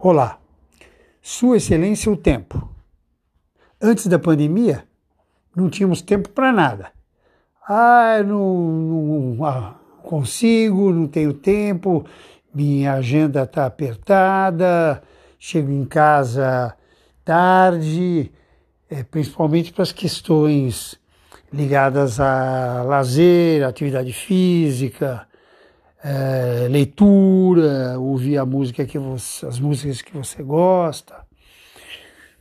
Olá, Sua Excelência o Tempo. Antes da pandemia, não tínhamos tempo para nada. Ah, não, não ah, consigo, não tenho tempo, minha agenda está apertada, chego em casa tarde, é, principalmente para as questões ligadas a lazer, atividade física, é, leitura, ouvir a música que você, as músicas que você gosta.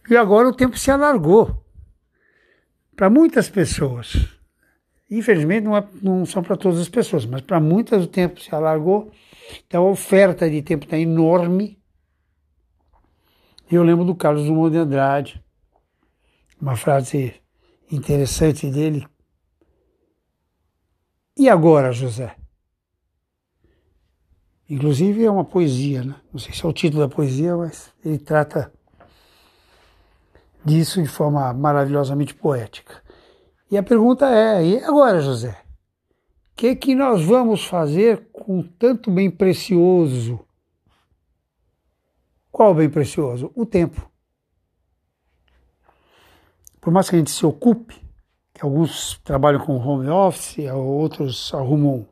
E agora o tempo se alargou para muitas pessoas. Infelizmente não, é, não são para todas as pessoas, mas para muitas o tempo se alargou. Então a oferta de tempo está enorme. Eu lembro do Carlos Drummond de Andrade, uma frase interessante dele. E agora, José? Inclusive é uma poesia, né? Não sei se é o título da poesia, mas ele trata disso de forma maravilhosamente poética. E a pergunta é: e agora, José? O que, que nós vamos fazer com tanto bem precioso? Qual bem precioso? O tempo. Por mais que a gente se ocupe, que alguns trabalham com home office, outros arrumam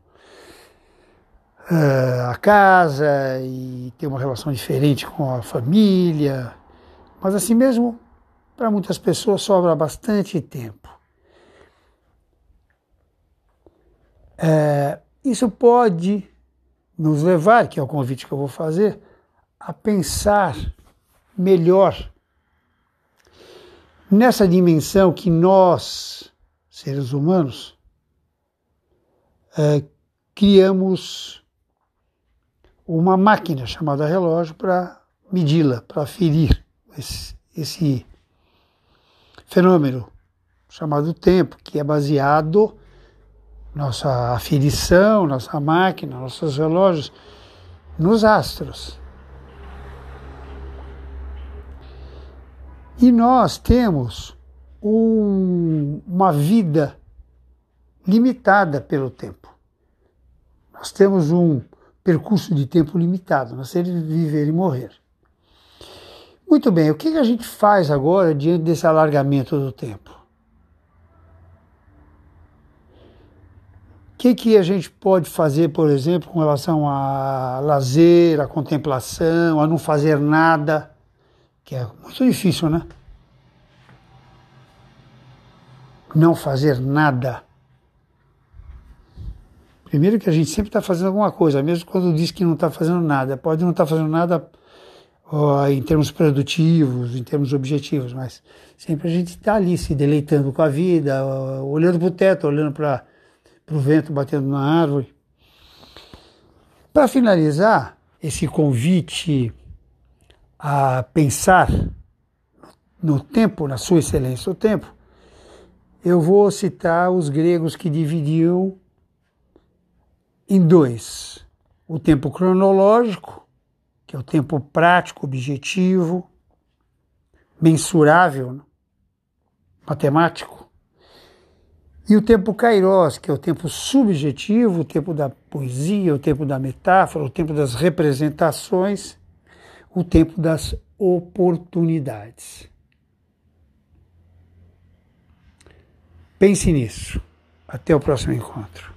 uh, a casa e tem uma relação diferente com a família. Mas assim mesmo, para muitas pessoas sobra bastante tempo. É, isso pode nos levar, que é o convite que eu vou fazer, a pensar melhor nessa dimensão que nós, seres humanos, é, criamos uma máquina chamada relógio para medi-la, para aferir esse, esse fenômeno chamado tempo, que é baseado nossa aferição, nossa máquina, nossos relógios nos astros. E nós temos um, uma vida limitada pelo tempo. Nós temos um percurso de tempo limitado, nascer, viver e morrer. Muito bem, o que a gente faz agora diante desse alargamento do tempo? O que, que a gente pode fazer, por exemplo, com relação a lazer, a contemplação, a não fazer nada, que é muito difícil, né? Não fazer nada. Primeiro que a gente sempre está fazendo alguma coisa, mesmo quando diz que não está fazendo nada. Pode não estar tá fazendo nada ó, em termos produtivos, em termos objetivos, mas sempre a gente está ali se deleitando com a vida, ó, olhando para o teto, olhando para o vento batendo na árvore. Para finalizar esse convite a pensar no tempo, na sua excelência o tempo, eu vou citar os gregos que dividiam em dois: o tempo cronológico, que é o tempo prático, objetivo, mensurável, né? matemático, e o tempo kairos, que é o tempo subjetivo, o tempo da poesia, o tempo da metáfora, o tempo das representações, o tempo das oportunidades. Pense nisso. Até o próximo encontro.